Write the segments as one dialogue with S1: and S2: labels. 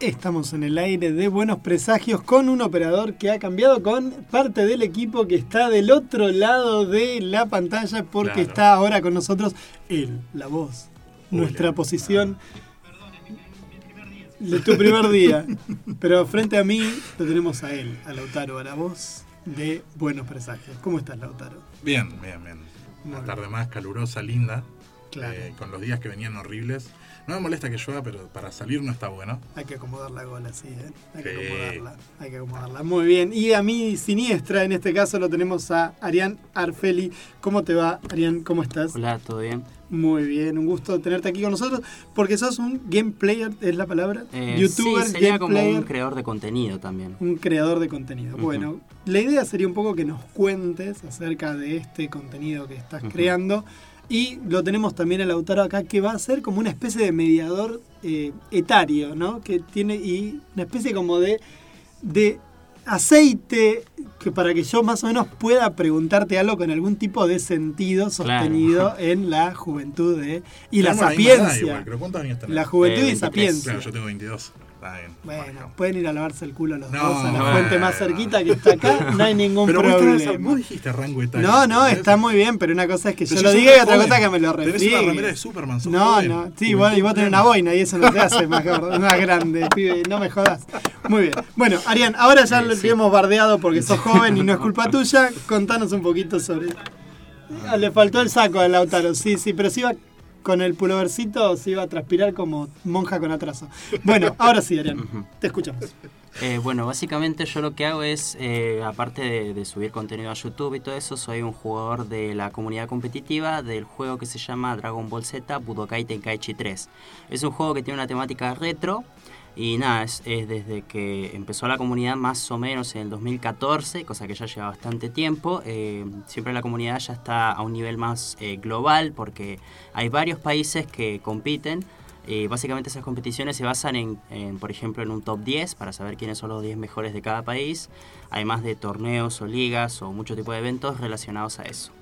S1: Estamos en el aire de buenos presagios con un operador que ha cambiado con parte del equipo que está del otro lado de la pantalla porque
S2: Claro.
S1: está ahora con nosotros él, la voz, nuestra
S2: Hola.
S1: posición de tu primer día. Pero frente a mí lo tenemos a él, a Lautaro, a la voz de buenos presagios. ¿Cómo estás, Lautaro?
S2: Bien, bien, bien.
S1: Muy
S2: Una
S1: bien.
S2: tarde más calurosa, linda.
S1: Claro.
S2: eh, con los días que venían horribles. No me molesta que llueva, pero para salir no está bueno.
S1: Hay que acomodar la gola, sí, ¿eh? Hay que
S2: Sí.
S1: acomodarla. Hay que acomodarla. Muy bien. Y a mí, siniestra, en este caso lo tenemos a Arián Arfeli. ¿Cómo te va, Arián? ¿Cómo estás?
S3: Hola, ¿todo bien?
S1: Muy bien, un gusto tenerte aquí con nosotros. Porque sos un game player, ¿es la palabra?
S3: Eh,
S1: Youtuber,
S3: sí, sería
S1: game
S3: como
S1: player.
S3: un creador de contenido también.
S1: un creador de contenido. Bueno, la idea sería un poco que nos cuentes acerca de este contenido que estás creando. Y lo tenemos también a Lautaro acá, que va a ser como una especie de mediador eh, etario, ¿no? Que tiene y una especie como de, de aceite que para que yo más o menos pueda preguntarte algo con algún tipo de sentido sostenido en la juventud de, y la
S2: Tenemos
S1: sapiencia.
S2: igual, pero ¿cuántos años tenés?
S1: la juventud
S3: Eh,
S1: y
S3: 23,
S1: sapiencia.
S2: Claro, yo tengo 22. Está bien.
S1: Bueno, pueden ir a lavarse el culo los
S2: No,
S1: dos a la
S2: bueno.
S1: fuente más cerquita que está acá, no hay ningún
S2: Pero vos, tenés-
S1: problema.
S2: vos dijiste rango etario.
S1: No, no, está muy bien, pero una cosa es que
S2: Pero
S1: yo lo diga y otra
S2: joven,
S1: cosa es que me lo
S2: Tenés una remera de Superman, sos
S1: No,
S2: joven.
S1: no, sí, vos, y vos tenés una boina y eso no te hace más, más grande, pibe, no me jodas. Muy bien. Bueno, Arián, ahora ya lo
S3: sí.
S1: hemos bardeado porque sos joven y no es culpa tuya. Contanos un poquito sobre. Ah, Le faltó el saco al Lautaro, sí, sí, pero si iba con el pulovercito, se iba a transpirar como monja con atraso. Bueno, ahora sí, Arián, te escuchamos.
S3: Eh, bueno, básicamente yo lo que hago es, eh, aparte de, de subir contenido a YouTube y todo eso, soy un jugador de la comunidad competitiva del juego que se llama Dragon Ball Z Budokai Tenkaichi 3. Es un juego que tiene una temática retro y nada, es, es desde que empezó la comunidad más o menos en el 2014, cosa que ya lleva bastante tiempo. eh, siempre la comunidad ya está a un nivel más eh, global porque hay varios países que compiten. Y básicamente esas competiciones se basan en, por ejemplo, en un top 10 para saber quiénes son los 10 mejores de cada país, además de torneos o ligas o mucho tipo de eventos relacionados a eso.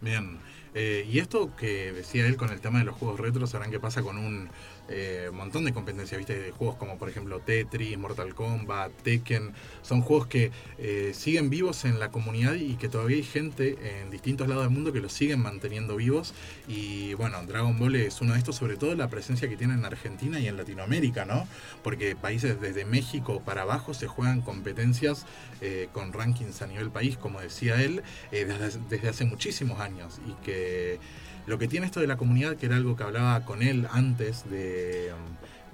S2: Bien. Eh, y esto que decía él con el tema de los juegos retro, sabrán qué pasa con un eh, montón de competencias, ¿viste? De juegos como por ejemplo Tetris, Mortal Kombat, Tekken. Son juegos que eh, siguen vivos en la comunidad y que todavía hay gente en distintos lados del mundo que los siguen manteniendo vivos. Y bueno, Dragon Ball es uno de estos, sobre todo la presencia que tiene en Argentina y en Latinoamérica, ¿no? Porque países desde México para abajo se juegan competencias eh, con rankings a nivel país, como decía él, eh, desde, desde hace muchísimos años. Y que lo que tiene esto de la comunidad, que era algo que hablaba con él antes de...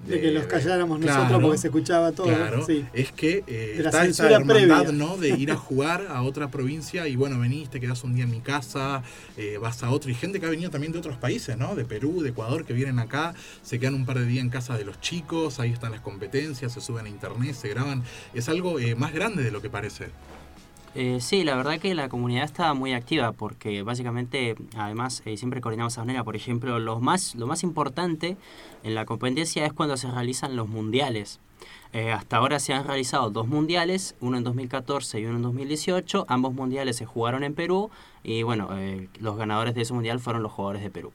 S1: De, que los calláramos nosotros porque se escuchaba todo.
S2: Claro,
S1: sí.
S2: es que eh,
S1: De la
S2: está esa hermandad,
S1: previa.
S2: ¿no? De ir a jugar a otra provincia y bueno, venís, te quedás un día en mi casa, eh, vas a otro. Y gente que ha venido también de otros países, ¿no? De Perú, de Ecuador, que vienen acá, se quedan un par de días en casa de los chicos, ahí están las competencias, se suben a internet, se graban. Es algo eh, más grande de lo que parece.
S3: Eh, sí, la verdad que la comunidad está muy activa porque básicamente, además, eh, siempre coordinamos a manera. Por ejemplo, lo más, lo más importante en la competencia es cuando se realizan los mundiales. Eh, hasta ahora se han realizado dos mundiales, uno en 2014 y uno en 2018. Ambos mundiales se jugaron en Perú y bueno, eh, los ganadores de ese mundial fueron los jugadores de Perú.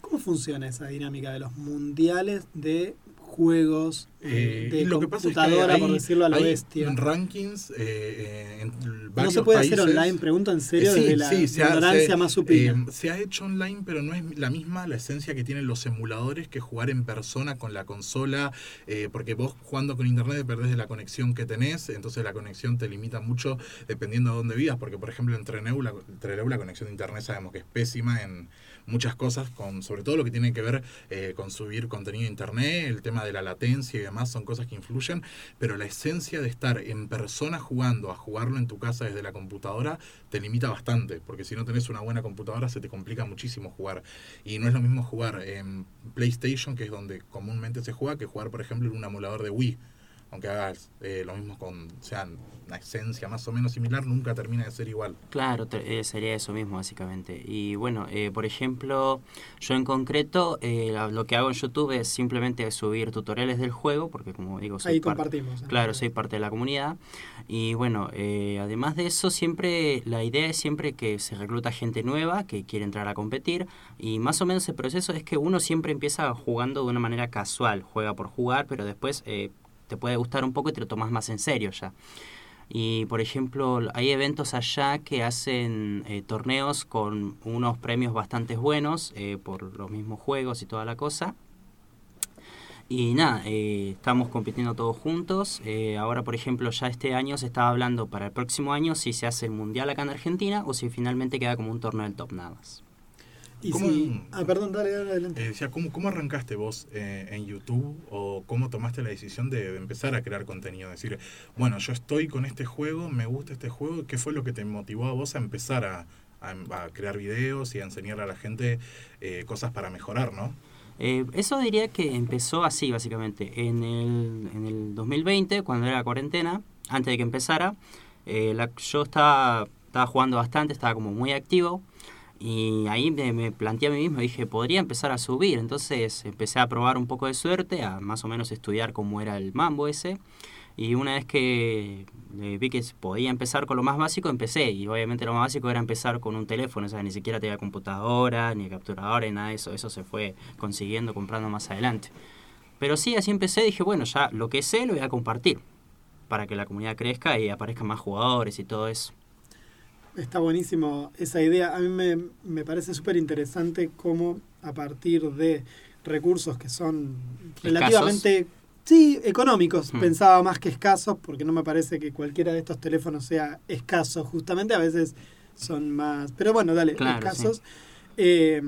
S1: ¿Cómo funciona esa dinámica de los mundiales de juegos eh,
S2: Eh,
S1: de
S2: y lo que pasa es que
S1: computadora,
S2: hay-
S1: por decirlo a lo
S2: hay
S1: bestia?
S2: rankings eh, en
S1: ¿No
S2: varios
S1: se puede
S2: países.
S1: hacer online? Pregunto en serio
S2: Eh, sí,
S1: desde la
S2: sí, se ha-
S1: ignorancia
S2: se-
S1: más supina.
S2: eh, se ha hecho online, pero no es la misma la esencia que tienen los emuladores que jugar en persona con la consola, eh, porque vos jugando con internet perdés de la conexión que tenés, entonces la conexión te limita mucho dependiendo de dónde vivas, porque por ejemplo entre Neu la, la conexión de internet sabemos que es pésima en muchas cosas, con sobre todo lo que tiene que ver eh, con subir contenido internet, el tema de la latencia y demás son cosas que influyen, pero la esencia de estar en persona jugando, a jugarlo en tu casa desde la computadora, te limita bastante, porque si no tenés una buena computadora se te complica muchísimo jugar. Y no es lo mismo jugar en PlayStation, que es donde comúnmente se juega, que jugar, por ejemplo, en un emulador de Wii. Aunque hagas eh, lo mismo con, o sea, una esencia más o menos similar, nunca termina de ser igual.
S3: Claro, te- eh, sería eso mismo básicamente. Y bueno, eh, por ejemplo, yo en concreto eh, la- lo que hago en YouTube es simplemente subir tutoriales del juego, porque como digo, soy
S1: Ahí
S3: par-
S1: compartimos.
S3: Claro, soy parte de la comunidad. Y bueno, eh, además de eso, siempre la idea es siempre que se recluta gente nueva que quiere entrar a competir. Y más o menos el proceso es que uno siempre empieza jugando de una manera casual, juega por jugar, pero después, eh, te puede gustar un poco y te lo tomas más en serio ya. Y por ejemplo, hay eventos allá que hacen eh, torneos con unos premios bastante buenos eh, por los mismos juegos y toda la cosa. Y nada, eh, estamos compitiendo todos juntos. ahora, por ejemplo, ya este año se estaba hablando para el próximo año si se hace el mundial acá en Argentina o si finalmente queda como un torneo del top nada más.
S1: ¿Cómo, ah, perdón, dale, dale adelante.
S2: Eh, decía, ¿cómo, ¿cómo, arrancaste vos eh, en YouTube o cómo tomaste la decisión de, empezar a crear contenido? Decir, bueno, yo estoy con este juego, me gusta este juego, ¿qué fue lo que te motivó a vos a empezar a, a, crear videos y a enseñarle a la gente eh, cosas para mejorar, no?
S3: eso diría que empezó así, básicamente. En el, en el 2020, cuando era la cuarentena, antes de que empezara, la, yo estaba, estaba jugando bastante, estaba como muy activo. Y ahí me, planteé a mí mismo, dije, podría empezar a subir. Entonces empecé a probar un poco de suerte, a más o menos estudiar cómo era el mambo ese. Y una vez que eh, vi que podía empezar con lo más básico, empecé. Y obviamente lo más básico era empezar con un teléfono, o sea, ni siquiera tenía computadora, ni capturadora, ni nada de eso. Eso se fue consiguiendo, comprando más adelante. Pero sí, así empecé, dije, bueno, ya lo que sé lo voy a compartir para que la comunidad crezca y aparezcan más jugadores y todo eso.
S1: Está buenísimo esa idea. A mí me, me parece súper interesante cómo a partir de recursos que son relativamente sí, económicos, pensaba más que escasos, porque no me parece que cualquiera de estos teléfonos sea escaso, justamente a veces son más, pero bueno, dale, escasos. Eh,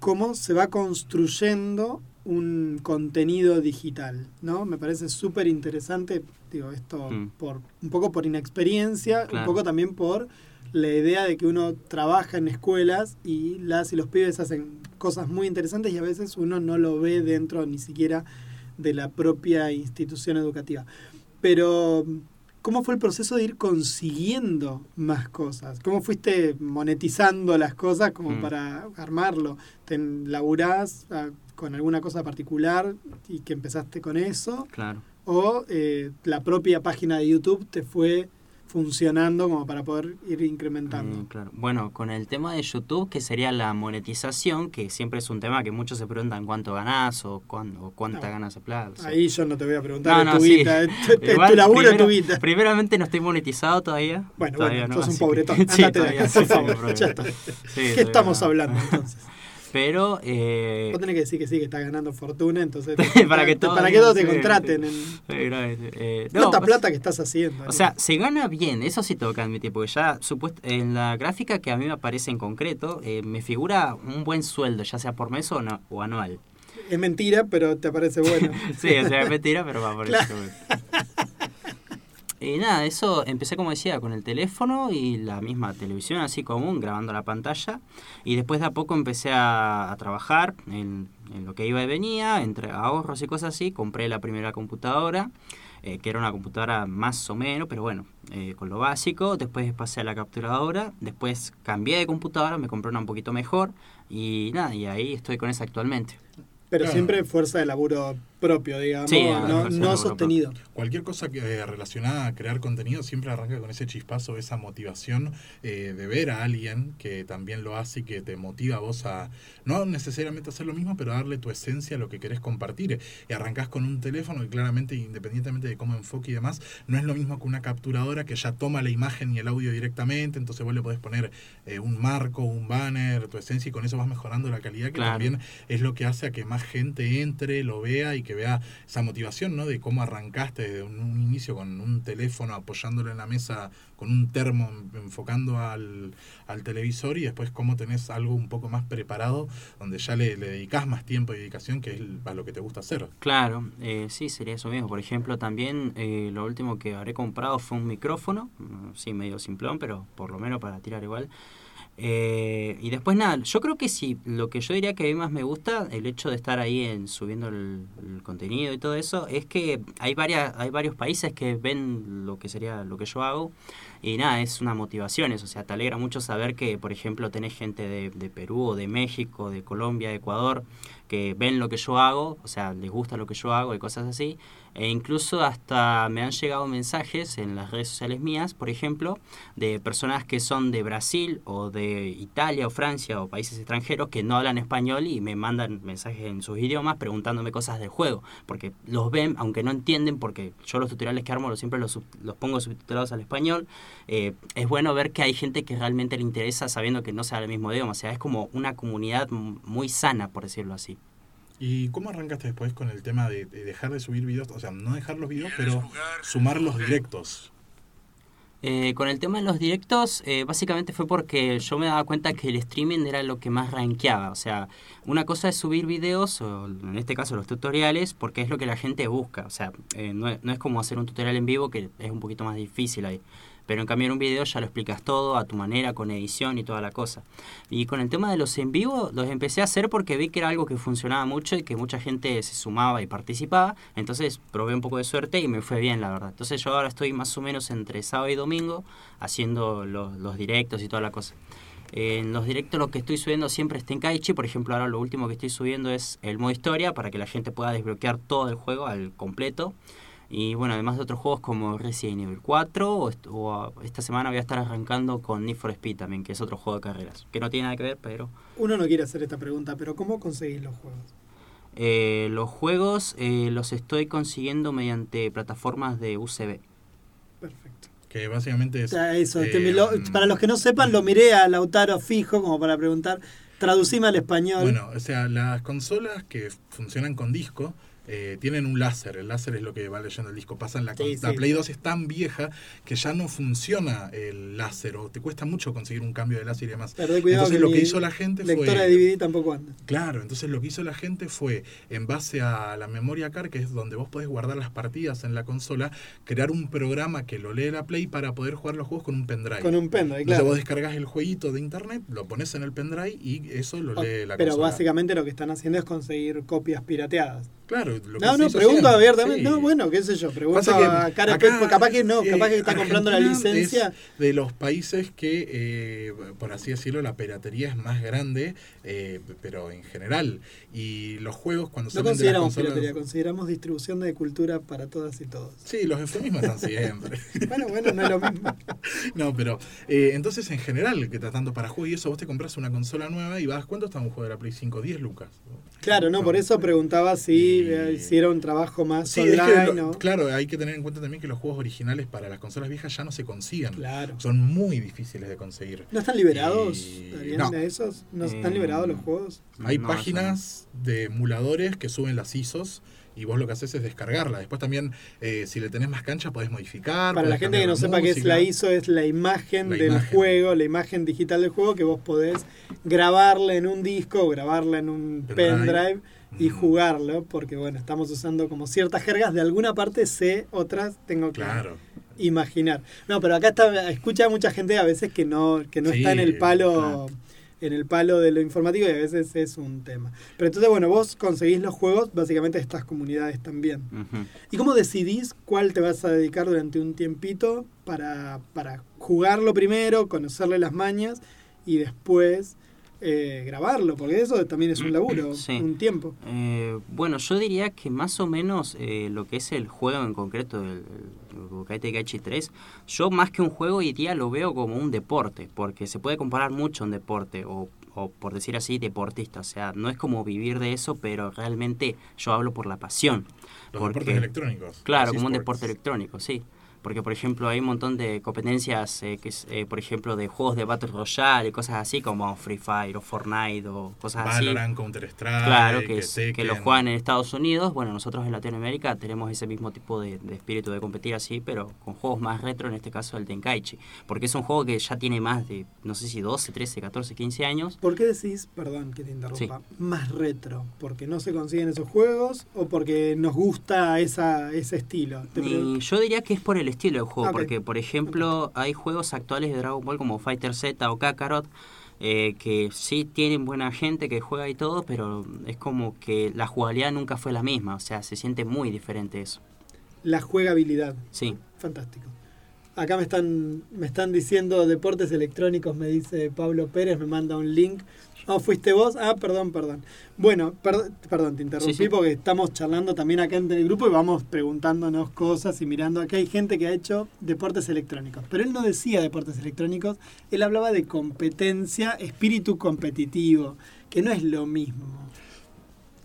S1: cómo se va construyendo un contenido digital, ¿no? Me parece súper interesante, digo, esto hmm. por un poco por inexperiencia, un poco también por la idea de que uno trabaja en escuelas y las y los pibes hacen cosas muy interesantes y a veces uno no lo ve dentro ni siquiera de la propia institución educativa. Pero, ¿cómo fue el proceso de ir consiguiendo más cosas? ¿Cómo fuiste monetizando las cosas como mm. para armarlo? ¿Te laburás ah, con alguna cosa particular y que empezaste con eso?
S3: Claro.
S1: ¿O eh, la propia página de YouTube te fue funcionando como para poder ir incrementando. Mm,
S3: claro. Bueno, con el tema de YouTube, que sería la monetización, que siempre es un tema que muchos se preguntan cuánto ganás o, cuándo, cuánta ganas de plata.
S1: Ahí yo no te voy a preguntar, tu guita, es, tu laburo, tu guita.
S3: Primeramente no estoy monetizado todavía.
S1: Bueno, bueno, sos un pobretón. Andate de por favor. ¿Qué estamos hablando entonces?
S3: Pero. Eh,
S1: Vos tenés que decir que sí, que estás ganando fortuna, entonces.
S3: para, que todos,
S1: para que todos te contraten. En... Eh, ¿Cuánta
S3: pues,
S1: plata que estás haciendo?
S3: O sea, se gana bien, eso sí tengo que admitir, porque ya supuesto, en la gráfica que a mí me aparece en concreto, eh, me figura un buen sueldo, ya sea por mes o, no, o anual.
S1: Es mentira, pero te aparece bueno.
S3: sí, o sea, es mentira, pero va a aparecer bueno. Y nada, eso empecé como decía con el teléfono y la misma televisión así común, grabando la pantalla. Y después de a poco empecé a, trabajar en, lo que iba y venía, entre ahorros y cosas así. Compré la primera computadora, eh, que era una computadora más o menos, pero bueno, eh, con lo básico. Después pasé a la capturadora, después cambié de computadora, me compré una un poquito mejor. Y nada, y ahí estoy con esa actualmente.
S1: Pero siempre fuerza de laburo propio, digamos, no, sostenido.
S2: Cualquier cosa que, eh, relacionada a crear contenido siempre arranca con ese chispazo, esa motivación eh, de ver a alguien que también lo hace y que te motiva a vos a, no necesariamente hacer lo mismo, pero darle tu esencia a lo que querés compartir. Y arrancás con un teléfono que claramente, independientemente de cómo enfoque y demás, no es lo mismo que una capturadora que ya toma la imagen y el audio directamente, entonces vos le podés poner eh, un marco, un banner, tu esencia y con eso vas mejorando la calidad, que también es lo que hace a que más gente entre, lo vea y que vea esa motivación, ¿no? De cómo arrancaste desde un, inicio con un teléfono apoyándolo en la mesa, con un termo enfocando al, televisor y después cómo tenés algo un poco más preparado donde ya le, le dedicás más tiempo y dedicación que es a lo que te gusta hacer.
S3: Claro, eh, sí, sería eso mismo. Por ejemplo, también eh, lo último que habré comprado fue un micrófono, mm, sí, medio simplón, pero por lo menos para tirar igual. Eh, y después nada, yo creo que sí, lo que yo diría que a mí más me gusta, el hecho de estar ahí en, subiendo el, contenido y todo eso, es que hay, varias, hay varios países que ven lo que sería lo que yo hago y nada, es una motivación eso, o sea, te alegra mucho saber que, por ejemplo, tenés gente de, Perú o de México, de Colombia, de Ecuador, que ven lo que yo hago, o sea, les gusta lo que yo hago y cosas así. E incluso hasta me han llegado mensajes en las redes sociales mías, por ejemplo, de personas que son de Brasil o de Italia o Francia o países extranjeros que no hablan español y me mandan mensajes en sus idiomas preguntándome cosas del juego, porque los ven, aunque no entienden, porque yo los tutoriales que armo los, siempre los, los pongo subtitulados al español, eh, es bueno ver que hay gente que realmente le interesa sabiendo que no sea el mismo idioma, o sea, es como una comunidad muy sana, por decirlo así.
S2: ¿Y cómo arrancaste después con el tema de, de dejar de subir videos? O sea, no dejar los videos, pero sumar los directos.
S3: Eh, con el tema de los directos, eh, básicamente fue porque yo me daba cuenta que el streaming era lo que más rankeaba. O sea, una cosa es subir videos, o en este caso los tutoriales, porque es lo que la gente busca. O sea, eh, no, es, no es como hacer un tutorial en vivo, que es un poquito más difícil ahí. Pero en cambio en un video ya lo explicas todo a tu manera, con edición y toda la cosa. Y con el tema de los en vivo, los empecé a hacer porque vi que era algo que funcionaba mucho y que mucha gente se sumaba y participaba. Entonces probé un poco de suerte y me fue bien, la verdad. Entonces yo ahora estoy más o menos entre sábado y domingo haciendo los, directos y toda la cosa. En los directos lo que estoy subiendo siempre es Tenkaichi, por ejemplo ahora lo último que estoy subiendo es el modo historia para que la gente pueda desbloquear todo el juego al completo. Y bueno, además de otros juegos como Resident Evil 4, o, o, esta semana voy a estar arrancando con Need for Speed también, que es otro juego de carreras, que no tiene nada que ver, pero...
S1: Uno no quiere hacer esta pregunta, pero ¿cómo conseguís los juegos?
S3: Eh, los juegos eh, los estoy consiguiendo mediante plataformas de UCB.
S1: Perfecto.
S2: Que básicamente es...
S1: Eso, eh, lo, para los que no sepan, lo miré a Lautaro fijo como para preguntar, traducime al español.
S2: Bueno, o sea, las consolas que funcionan con disco eh, tienen un láser, el láser es lo que va leyendo el disco. Pasan la,
S1: Sí,
S2: la
S1: sí.
S2: Play 2 es tan vieja que ya no funciona el láser o te cuesta mucho conseguir un cambio de láser y demás.
S1: Cuidado
S2: entonces
S1: que
S2: lo que hizo la gente fue
S1: lectora de DVD tampoco anda.
S2: Claro, entonces lo que hizo la gente fue, en base a la memoria card, que es donde vos podés guardar las partidas en la consola, crear un programa que lo lee la Play para poder jugar los juegos con un pendrive.
S1: Con un pendrive,
S2: Entonces
S1: claro.
S2: vos descargas el jueguito de internet, lo pones en el pendrive y eso lo lee la
S1: Pero
S2: consola.
S1: básicamente lo que están haciendo es conseguir copias pirateadas.
S2: Claro, lo que
S1: No,
S2: se
S1: no, pregunto abiertamente.
S2: sí.
S1: No, bueno, qué sé yo. Pregunto a cara capaz que no, capaz que está comprando la licencia.
S2: es de los países que, eh, por así decirlo, la piratería es más grande, eh, pero en general. Y los juegos cuando
S1: No
S2: de las
S1: consideramos
S2: consolas...
S1: piratería, consideramos distribución de cultura para todas y todos.
S2: Sí, los eufemismos están siempre.
S1: Bueno, bueno, no es lo mismo.
S2: No, pero eh, entonces en general, que tratando para juegos y eso, vos te compras una consola nueva y vas, ¿cuánto está un juego de la Play 5? 10 lucas.
S1: Claro, no, por eso preguntaba si
S2: Y-
S1: eh, hiciera un trabajo más
S2: Sí, es que
S1: online.
S2: lo-
S1: ¿no?
S2: claro, hay que tener en cuenta también que los juegos originales para las consolas viejas ya no se consiguen.
S1: Claro.
S2: Son muy difíciles de conseguir.
S1: ¿No están liberados,
S2: Y- no.
S1: de esos? ¿No están
S3: Eh,
S1: liberados los juegos?
S2: Hay
S3: No,
S2: páginas de emuladores que suben las ISOs y vos lo que haces es descargarla. Después también, eh, si le tenés más cancha, podés modificar.
S1: Para la gente que no sepa qué es la ISO, es la imagen
S2: La
S1: del
S2: imagen.
S1: juego, la imagen digital del juego que vos podés grabarla en un disco o grabarla en un
S2: Pendrive.
S1: pendrive y jugarlo, porque bueno, estamos usando como ciertas jergas, de alguna parte sé, otras tengo que
S2: Claro.
S1: imaginar. No, pero acá está, escucha mucha gente a veces que no, que no
S2: Sí,
S1: está en el palo,
S3: claro.
S1: en el palo de lo informativo y a veces es un tema. Pero entonces, bueno, vos conseguís los juegos, básicamente estas comunidades también. ¿Y cómo decidís cuál te vas a dedicar durante un tiempito para, para jugarlo primero, conocerle las mañas y después eh, grabarlo? Porque eso también es un laburo,
S3: Sí.
S1: un tiempo.
S3: Eh, bueno, yo diría que más o menos eh, lo que es el juego en concreto, el, Budokai Tenkaichi 3, yo más que un juego hoy día lo veo como un deporte, porque se puede comparar mucho a un deporte, o, o por decir así, deportista. O sea, no es como vivir de eso, pero realmente yo hablo por la pasión.
S2: Los
S3: porque-
S2: deportes electrónicos.
S3: Claro, como un deporte electrónico, sí. Porque, por ejemplo, hay un montón de competencias, eh, que es, eh, por ejemplo, de juegos de Battle Royale y cosas así, como Free Fire o Fortnite o cosas así.
S2: Valorant, Counter-Strike,
S3: Claro, que, es- que lo juegan en Estados Unidos. Bueno, nosotros en Latinoamérica tenemos ese mismo tipo de, de espíritu de competir así, pero con juegos más retro, en este caso el Tenkaichi. Porque es un juego que ya tiene más de, no sé si 12, 13, 14, 15 años.
S1: ¿Por qué decís, perdón que te interrumpa, más retro? ¿Porque no se consiguen esos juegos o porque nos gusta esa, ese estilo?
S3: Y yo diría que es por el estilo del juego, porque por ejemplo hay juegos actuales de Dragon Ball como Fighter Z o Kakarot, eh, que sí tienen buena gente que juega y todo, pero es como que la jugabilidad nunca fue la misma, o sea, se siente muy diferente eso.
S1: La jugabilidad,
S3: Sí.
S1: fantástico. Acá me están, me están diciendo deportes electrónicos, me dice Pablo Pérez, me manda un link. Oh, fuiste vos. Ah, perdón, perdón. Bueno, per- perdón, te interrumpí
S3: Sí, sí.
S1: porque estamos charlando también acá entre el grupo y vamos preguntándonos cosas y mirando. Acá hay gente que ha hecho deportes electrónicos. Pero él no decía deportes electrónicos, él hablaba de competencia, espíritu competitivo, que no es lo mismo.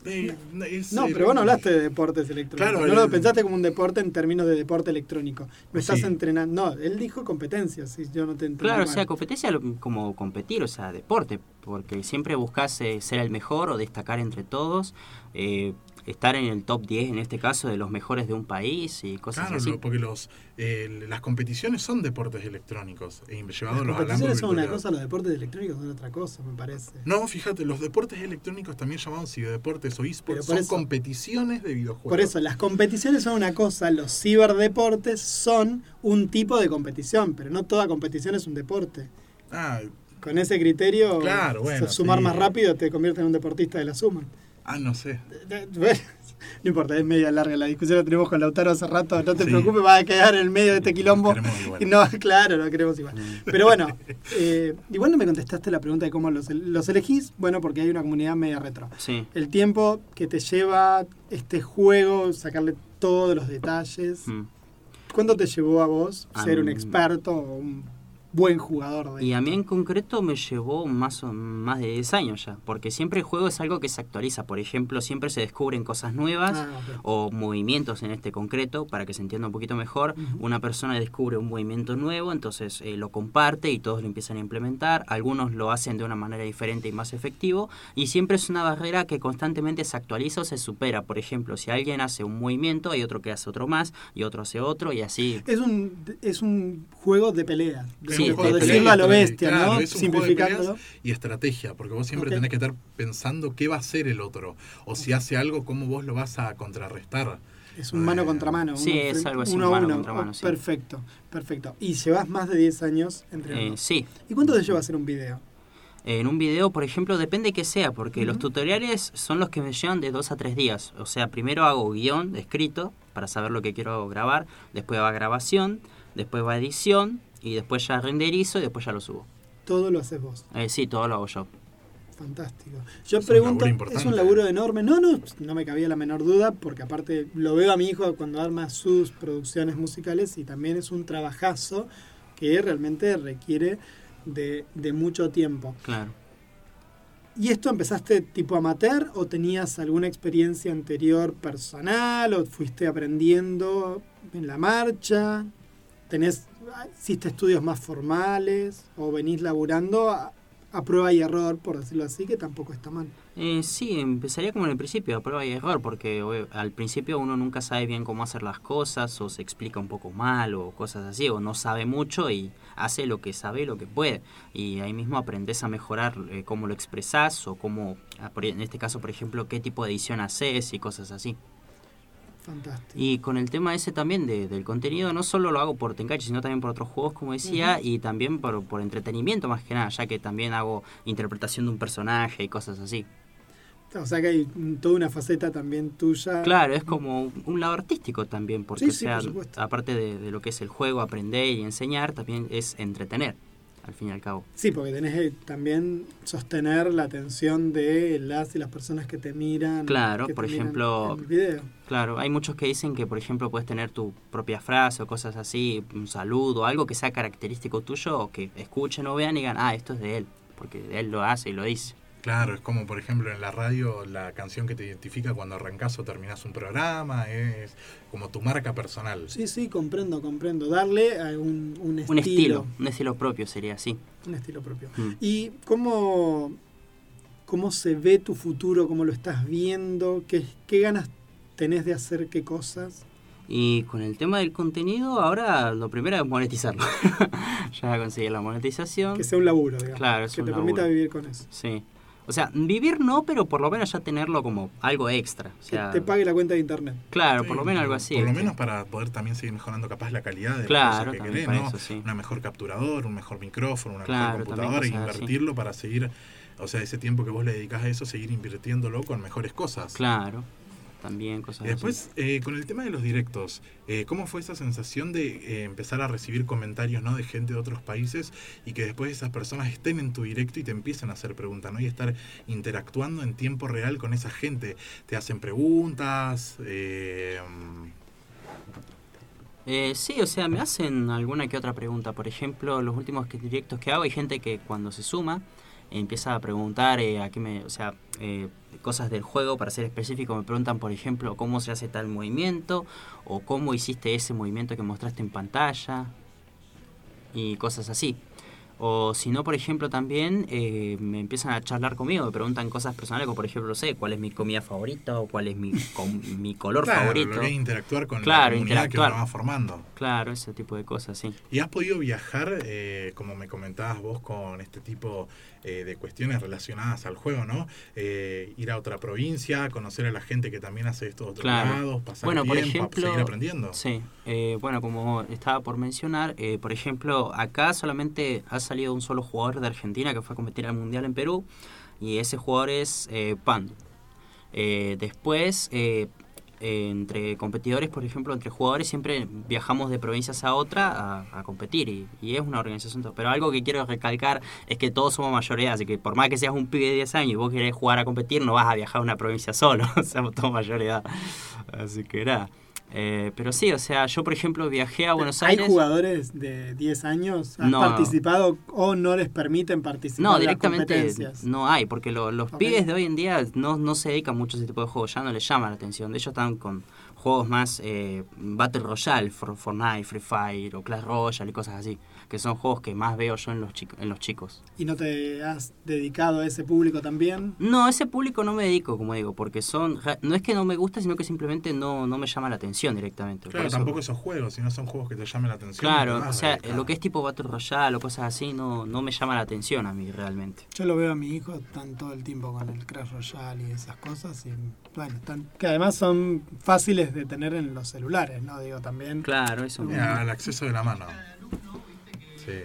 S2: Eh, es,
S1: No,
S2: eh,
S1: pero vos no hablaste de deportes electrónicos.
S2: Claro,
S1: no lo
S2: el-
S1: pensaste como un deporte en términos de deporte electrónico. Me estás
S2: Sí.
S1: entrenando. No, él dijo competencia, si yo no te entendí.
S3: Claro, o sea, competencia como competir, o sea, deporte, porque siempre buscas eh, ser el mejor o destacar entre todos, eh, estar en el top 10 en este caso de los mejores de un país y cosas
S2: Claro,
S3: así.
S2: lo- porque los, eh, las competiciones son deportes electrónicos, e
S1: Las
S2: llevados
S1: competiciones son una cosa, los deportes electrónicos son otra cosa, me parece.
S2: No, fíjate, los deportes electrónicos también llamados ciberdeportes o esports
S1: por
S2: son
S1: eso-
S2: competiciones de videojuegos.
S1: Por eso, las competiciones son una cosa, los ciberdeportes son un tipo de competición, pero no toda competición es un deporte.
S2: Ah,
S1: Con ese criterio,
S2: Claro, bueno,
S1: sumar
S2: sí.
S1: más rápido te convierte en un deportista de la suma.
S2: Ah, no sé.
S1: Bueno, no importa, es media larga la discusión, la tenemos con Lautaro hace rato, no te
S2: Sí.
S1: preocupes, vas a quedar en el medio de este quilombo.
S2: Queremos igual.
S1: Y No, claro, no queremos igual. Pero bueno, eh, igual no me contestaste la pregunta de cómo los, los elegís. Bueno, porque hay una comunidad media retro.
S3: Sí.
S1: El tiempo que te lleva este juego, sacarle todos los detalles.
S3: Mm.
S1: ¿Cuánto te llevó a vos
S3: A
S1: ser un experto o un buen jugador de
S3: Y a mí en concreto me llevó más, o- más de 10 años ya, porque siempre el juego es algo que se actualiza. Por ejemplo, siempre se descubren cosas nuevas
S1: Ah,
S3: o movimientos en este concreto, para que se entienda un poquito mejor. Una persona descubre un movimiento nuevo, entonces eh, lo comparte y todos lo empiezan a implementar. Algunos lo hacen de una manera diferente y más efectivo. Y siempre es una barrera que constantemente se actualiza o se supera. Por ejemplo, si alguien hace un movimiento, hay otro que hace otro más y otro hace otro y así.
S1: Es un, es un juego de pelea.
S3: De
S1: por decirlo a lo
S2: estrategia.
S1: bestia,
S2: Claro,
S1: ¿no?
S2: es un juego de peleas
S1: Simplificándolo.
S2: y estrategia, porque vos siempre tenés que estar pensando qué va a hacer el otro, o si hace algo, cómo vos lo vas a contrarrestar.
S1: Es un mano
S2: Eh,
S1: contra mano.
S3: sí,
S1: uno
S3: es algo así,
S1: uno a
S3: mano
S1: uno.
S3: contra mano, sí.
S1: Perfecto, perfecto. Y llevas más de 10 años entrenando.
S3: Eh, sí,
S1: ¿Y cuánto te lleva hacer un video?
S3: En un video, por ejemplo, depende que sea, porque los tutoriales son los que me llevan de dos a tres días. O sea, primero hago guion escrito para saber lo que quiero grabar, después va grabación, después va edición y después ya renderizo y después ya lo subo.
S1: Todo lo haces vos.
S3: Eh, sí, todo lo hago yo.
S1: Fantástico. Yo
S2: Es
S1: pregunto, es un laburo enorme. No, no, no me cabía la menor duda, porque aparte lo veo a mi hijo cuando arma sus producciones musicales y también es un trabajazo que realmente requiere de, de mucho tiempo.
S3: Claro.
S1: ¿Y esto empezaste tipo amateur o tenías alguna experiencia anterior personal o fuiste aprendiendo en la marcha? ¿Tenés, hiciste estudios más formales o venís laburando a, prueba y error, por decirlo así, que tampoco está mal?
S3: Eh, sí, empezaría como en el principio, a prueba y error, porque al principio uno nunca sabe bien cómo hacer las cosas, o se explica un poco mal, o cosas así, o no sabe mucho y hace lo que sabe y lo que puede. Y ahí mismo aprendes a mejorar eh, cómo lo expresás, o cómo, ah, por- en este caso, por ejemplo, qué tipo de edición haces y cosas así.
S1: Fantástico.
S3: Y con el tema ese también de- del contenido, no solo lo hago por Tenkaichi, sino también por otros juegos, como decía, y también por, por entretenimiento más que nada, ya que también hago interpretación de un personaje y cosas así.
S1: O sea que hay toda una faceta también tuya.
S3: Claro, es como un- lado artístico también, porque
S1: Sí,
S3: o
S1: sí,
S3: sea,
S1: por
S3: aparte de, de lo que es el juego, aprender y enseñar, también es entretener, al fin y al cabo.
S1: Sí, porque tenés que también sostener la atención de las y las personas que te miran.
S3: Claro,
S1: que
S3: por ejemplo,
S1: en el video.
S3: Claro, hay muchos que dicen que, por ejemplo, puedes tener tu propia frase o cosas así, un saludo, algo que sea característico tuyo, o que escuchen o vean y digan, ah, esto es de él, porque él lo hace y lo dice.
S2: Claro, es como por ejemplo en la radio la canción que te identifica cuando arrancás o terminás un programa, es como tu marca personal.
S1: Sí, sí, comprendo, comprendo. Darle a un, un estilo.
S3: Un estilo, un estilo propio sería así.
S1: Un estilo propio.
S3: Mm.
S1: ¿Y cómo, cómo se ve tu futuro? ¿Cómo lo estás viendo? ¿Qué, qué ganas tenés de hacer qué cosas?
S3: Y con el tema del contenido, ahora lo primero es monetizarlo. ya conseguir la monetización.
S1: Que sea un laburo, digamos.
S3: Claro, es
S1: que
S3: un
S1: te
S3: laburo.
S1: permita vivir con eso.
S3: Sí. O sea, vivir no, pero por lo menos ya tenerlo como algo extra. O
S1: Que
S3: sea,
S1: te pague la cuenta de internet.
S3: Claro,
S2: Sí,
S3: por lo menos algo así.
S2: Por lo menos para poder también seguir mejorando capaz la calidad de
S3: Claro,
S2: que querés, ¿no?
S3: eso, sí.
S2: Una mejor capturador, un mejor micrófono, una
S3: Claro,
S2: mejor computadora
S3: así.
S2: invertirlo para seguir, o sea, ese tiempo que vos le dedicás a eso, seguir invirtiéndolo con mejores cosas.
S3: Claro. También, cosas
S2: después, eh, con el tema de los directos, eh, ¿cómo fue esa sensación de eh, empezar a recibir comentarios ¿no? de gente de otros países y que después esas personas estén en tu directo y te empiecen a hacer preguntas ¿no? y estar interactuando en tiempo real con esa gente? ¿Te hacen preguntas? Eh,
S3: Eh, sí, o sea, me hacen alguna que otra pregunta. Por ejemplo, los últimos directos que hago, hay gente que cuando se suma empieza a preguntar eh, a qué me, o sea, eh, cosas del juego, para ser específico, me preguntan, por ejemplo, cómo se hace tal movimiento o cómo hiciste ese movimiento que mostraste en pantalla y cosas así. O si no, por ejemplo, también eh, me empiezan a charlar conmigo, me preguntan cosas personales, como por ejemplo, no sé, cuál es mi comida favorita o cuál es mi, com- mi color
S2: claro,
S3: favorito.
S2: que interactuar con
S3: Claro,
S2: la comunidad
S3: interactuar.
S2: que uno va formando.
S3: Claro, ese tipo de cosas, sí.
S2: ¿Y has podido viajar, eh, como me comentabas vos, con este tipo eh, de cuestiones relacionadas al juego, ¿no? Eh, ir a otra provincia, conocer a la gente que también hace esto de otros
S3: Claro.
S2: lados, pasar
S3: Bueno, por
S2: tiempo,
S3: ejemplo,
S2: seguir aprendiendo.
S3: Sí, bueno, como estaba por mencionar, por ejemplo, acá solamente ha salido un solo jugador de Argentina que fue a competir al Mundial en Perú y ese jugador es eh, Pandu. Eh, después, eh, entre competidores, por ejemplo, entre jugadores, siempre viajamos de provincias a otra a, a competir y, y es una organización. Pero algo que quiero recalcar es que todos somos mayor edad, así que por más que seas un pibe de 10 años y vos querés jugar a competir, no vas a viajar a una provincia solo, somos todos mayor edad. Así que nada. Eh, pero sí, o sea, yo por ejemplo viajé a Buenos
S1: ¿Hay
S3: Aires.
S1: jugadores de 10 años? ¿Han
S3: No.
S1: participado o no les permiten participar
S3: No,
S1: en las
S3: directamente
S1: competencias?
S3: no hay, porque lo- los pibes de hoy en día no, no se dedican mucho a ese tipo de juegos, ya no les llama la atención. De hecho, están con juegos más eh, Battle Royale, For- Fortnite, Free Fire o Clash Royale y cosas así, que son juegos que más veo yo en los, chico- en los chicos.
S1: ¿Y no te has dedicado a ese público también?
S3: No, a ese público no me dedico, como digo, porque son no es que no me gusta, sino que simplemente no, no me llama la atención directamente.
S2: Claro,
S3: eso-
S2: tampoco esos juegos, sino son juegos que te llamen la atención.
S3: Claro, o sea, lo que es tipo Battle Royale o cosas así no, no me llama la atención a mí realmente.
S1: Yo lo veo a mi hijo, están todo el tiempo con el Crash Royale y esas cosas. Y, bueno, están, que además son fáciles de tener en los celulares, ¿no? Digo, también.
S3: Claro, eso.
S2: Mira, al acceso de la mano. Sí.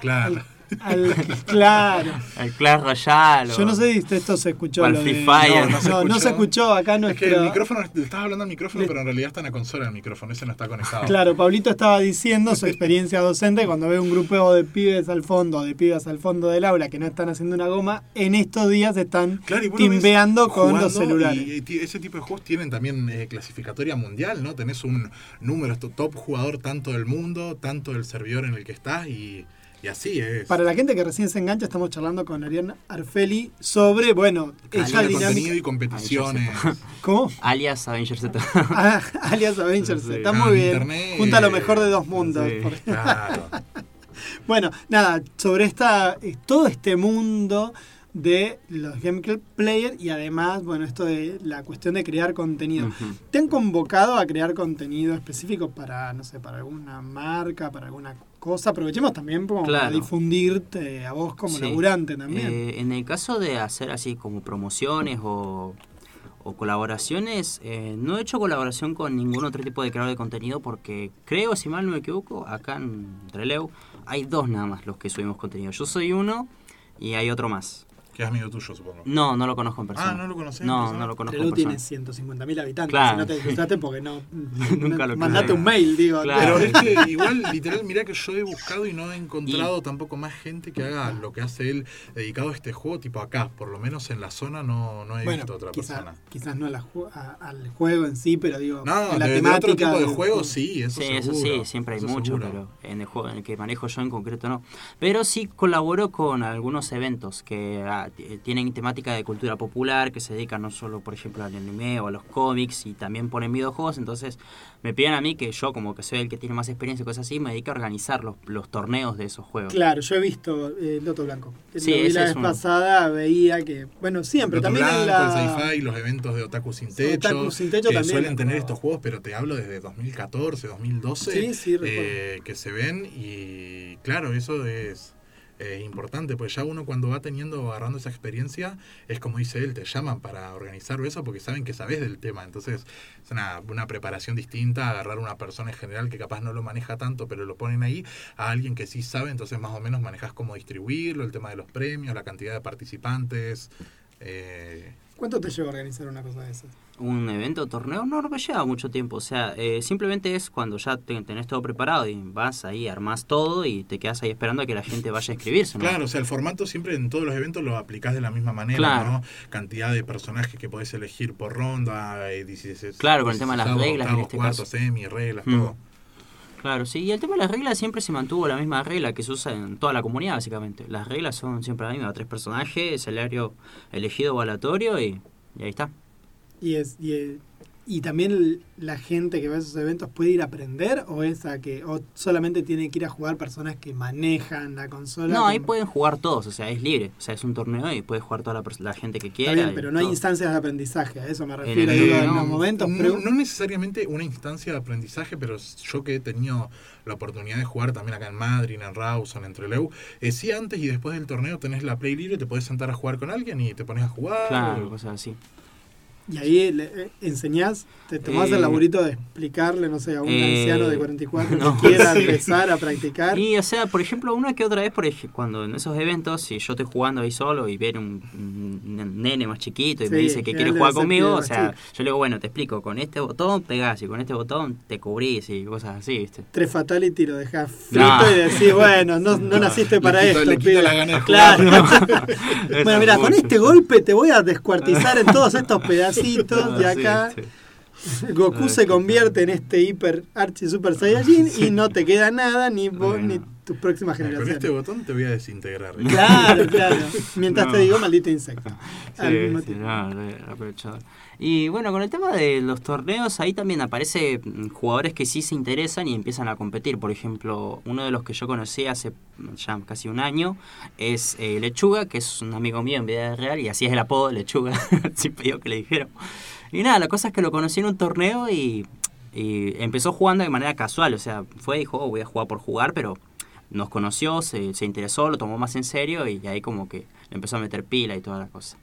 S2: Claro.
S1: Al- claro.
S3: El Clash Royale.
S1: Yo no sé si esto se escuchó.
S3: Al Free Fire.
S1: No, no, se no se escuchó acá
S2: Es que el micrófono, le estaba hablando al micrófono,
S1: Le-
S2: pero en realidad está en la consola el micrófono, ese no está conectado.
S1: Claro, Pablito estaba diciendo su experiencia docente cuando ve un grupo de pibes al fondo, de pibas al fondo del aula que no están haciendo una goma, en estos días están
S2: Claro,
S1: timbeando con los celulares.
S2: Y, ese tipo de juegos tienen también eh, clasificatoria mundial, ¿no? Tenés un número, top jugador tanto del mundo, tanto del servidor en el que estás y, y así es.
S1: Para la gente que recién se engancha, estamos charlando con Arián Arfeli sobre, bueno,
S2: de
S1: dinámica.
S2: contenido y competiciones.
S1: ¿Cómo?
S3: Alias Avenger Z.
S1: Ah, alias Avengers.
S3: Sí.
S1: Está
S2: Ah,
S1: muy bien.
S2: internet.
S1: Junta lo mejor de dos mundos.
S3: Sí.
S2: Claro.
S1: Bueno, nada, sobre esta eh, todo este mundo de los gameplay player y además, bueno, esto de la cuestión de crear contenido. ¿Te han convocado a crear contenido específico para, no sé, para alguna marca, para alguna cosa? Aprovechemos también como para difundirte a vos como
S3: Sí.
S1: laburante también.
S3: Eh, en el caso de hacer así como promociones o, o colaboraciones, eh, no he hecho colaboración con ningún otro tipo de creador de contenido porque creo, si mal no me equivoco, acá en Releu hay dos nada más los que subimos contenido. Yo soy uno y hay otro más.
S2: Que es amigo tuyo, supongo.
S3: No, no lo conozco en persona.
S2: Ah, ¿no lo conocés en
S3: No,
S2: persona?
S3: no lo conozco en
S1: tiene
S3: persona.
S1: 150.000 habitantes.
S3: Claro.
S1: Si no te disgustaste porque no.
S3: Nunca lo
S1: Mandate
S3: creo.
S1: un mail, digo.
S3: Claro.
S2: Pero es que igual, literal, mirá que yo he buscado y no he encontrado tampoco más gente que haga lo que hace él dedicado a este juego, tipo acá, por lo menos en la zona no, no he
S1: Bueno,
S2: visto otra
S1: quizá-
S2: persona.
S1: quizás no a la ju- a- al juego en sí, pero digo,
S2: No,
S1: en la
S2: de, de
S1: temática.
S2: otro tipo de
S1: del
S2: juegos sí, eso
S3: Sí,
S2: seguro.
S3: eso sí, siempre hay mucho,
S2: seguro.
S3: pero en el juego en el que manejo yo en concreto no. Pero sí colaboro con algunos eventos que t- tienen temática de cultura popular, que se dedican no solo, por ejemplo, al anime o a los cómics y también ponen videojuegos, entonces me piden a mí que yo, como que soy el que tiene más experiencia y cosas así, me dedique a organizar los, los torneos de esos juegos.
S1: Claro, yo he visto eh, Loto Blanco.
S3: Sí,
S1: Lo vi la vez pasada, veía que, bueno, siempre,
S2: Loto
S1: también en la...
S2: el sci-fi, los eventos de Otaku Sin Techo,
S1: Otaku Sin Techo
S2: que
S1: también,
S2: suelen tener estos juegos, pero te hablo desde 2014, 2012,
S1: Sí, sí, recuerdo.
S2: eh, que se ven y claro, eso es eh, importante, pues ya uno cuando va teniendo, agarrando esa experiencia, es como dice él, te llaman para organizar eso porque saben que sabes del tema, entonces es una, una preparación distinta, agarrar a una persona en general que capaz no lo maneja tanto, pero lo ponen ahí, a alguien que sí sabe, entonces más o menos manejas cómo distribuirlo, el tema de los premios, la cantidad de participantes. Eh,
S1: ¿Cuánto te lleva organizar una cosa de esas?
S3: Un evento, torneo, no, no me lleva mucho tiempo. O sea, eh, simplemente es cuando ya te- tenés todo preparado y vas ahí, armás todo y te quedas ahí esperando a que la gente vaya a inscribirse. ¿no?
S2: Claro, o sea, el formato siempre en todos los eventos lo aplicás de la misma manera,
S3: Claro.
S2: ¿no? Cantidad de personajes que podés elegir por ronda, eh, 16,
S3: Claro, con el tema de las
S2: 16avos,
S3: reglas en
S2: octavos,
S3: este
S2: cuartos,
S3: caso.
S2: semi, reglas,
S3: Mm.
S2: todo.
S3: Claro, sí. Y el tema de las reglas siempre se mantuvo la misma regla que se usa en toda la comunidad, básicamente. Las reglas son siempre las mismas. Tres personajes, escenario elegido o aleatorio y, y ahí está.
S1: Y, es, y, y también el- la gente que va a esos eventos puede ir a aprender o es a que o solamente tiene que ir a jugar personas que manejan la consola.
S3: No, ahí
S1: como-
S3: pueden jugar todos, o sea, es libre. O sea, es un torneo y puede jugar toda la, la gente que
S1: Está
S3: quiera.
S1: bien, pero no hay instancias de aprendizaje, a eso me
S3: el
S1: refiero. digo, en
S3: no,
S1: los momentos.
S2: no,
S1: pero-
S2: no necesariamente una instancia de aprendizaje, pero yo que he tenido la oportunidad de jugar también acá en Madrid, en Rawson, en Trelew, eh, sí antes y después del torneo tenés la play libre, te podés sentar a jugar con alguien y te pones a jugar.
S3: Claro, cosas así.
S1: Y ahí le, eh, enseñás, te tomás
S3: Eh,
S1: el laburito de explicarle, no sé, a un
S3: eh,
S1: anciano de 44
S3: no,
S1: que quiera
S3: sí.
S1: empezar a practicar.
S3: Y, o sea, por ejemplo, una que otra vez, por ej- cuando en esos eventos, si yo estoy jugando ahí solo y viene un, un nene más chiquito y me dice que quiere jugar conmigo, o sea,
S1: chico.
S3: yo le digo, bueno, te explico, con este botón pegás y con este botón te cubrís y cosas así, ¿viste?
S1: Tres fatality lo dejás frito
S3: No.
S1: y decís, bueno, no, no naciste para
S2: le quito,
S1: esto.
S2: le quito la gana de
S1: Claro. bueno, mira, con este golpe te voy a descuartizar en todos estos pedacitos de
S3: Ah,
S1: acá.
S3: sí, sí.
S1: Goku
S3: Ah,
S1: se convierte en este hiper archi super saiyajin y no te queda nada ni vos
S3: Bueno.
S1: ni tus próximas
S2: Con
S1: generaciones.
S2: este botón te voy a desintegrar.
S1: Claro, claro. Mientras te digo maldito insecto. Al mismo tiempo.
S3: no. Y bueno, con el tema de los torneos, ahí también aparece mm, jugadores que sí se interesan y empiezan a competir. Por ejemplo, uno de los que yo conocí hace mm, ya casi un año es eh, Lechuga, que es un amigo mío en vida real, y así es el apodo Lechuga, sin pedido que le dijeron. Y nada, la cosa es que lo conocí en un torneo y, y empezó jugando de manera casual, o sea, fue y dijo, "Oh, voy a jugar por jugar, pero nos conoció, se, se interesó, lo tomó más en serio y ahí como que le empezó a meter pila y toda la cosa.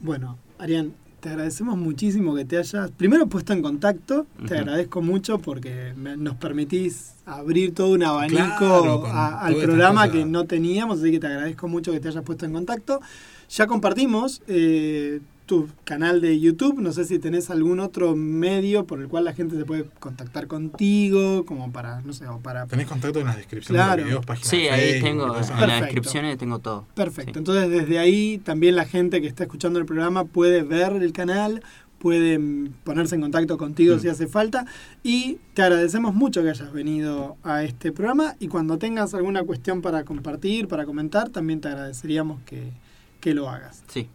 S1: Bueno, Arián, te agradecemos muchísimo que te hayas primero puesto en contacto. Te agradezco mucho porque me- nos permitís abrir todo un abanico
S2: Claro, con
S1: a- al programa que no teníamos, así que te agradezco mucho que te hayas puesto en contacto. Ya compartimos eh, tu canal de YouTube, no sé si tenés algún otro medio por el cual la gente se puede contactar contigo, como para, no sé, o para...
S2: Tenés contacto en las descripciones
S1: Claro.
S2: de los videos, páginas
S3: Sí,
S2: de
S3: ahí
S2: Facebook,
S3: tengo, en las descripciones tengo todo.
S1: Perfecto.
S3: Sí.
S1: Entonces desde ahí también la gente que está escuchando el programa puede ver el canal, puede mm, ponerse en contacto contigo
S2: Mm.
S1: si hace falta y te agradecemos mucho que hayas venido a este programa y cuando tengas alguna cuestión para compartir, para comentar, también te agradeceríamos que, que lo hagas.
S3: Sí.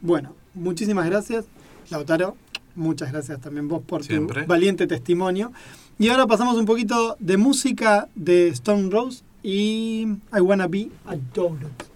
S1: Bueno, muchísimas gracias, Lautaro. Muchas gracias también vos por
S2: Siempre.
S1: tu valiente testimonio. Y ahora pasamos un poquito de música de Stone Rose y I Wanna Be a Donut.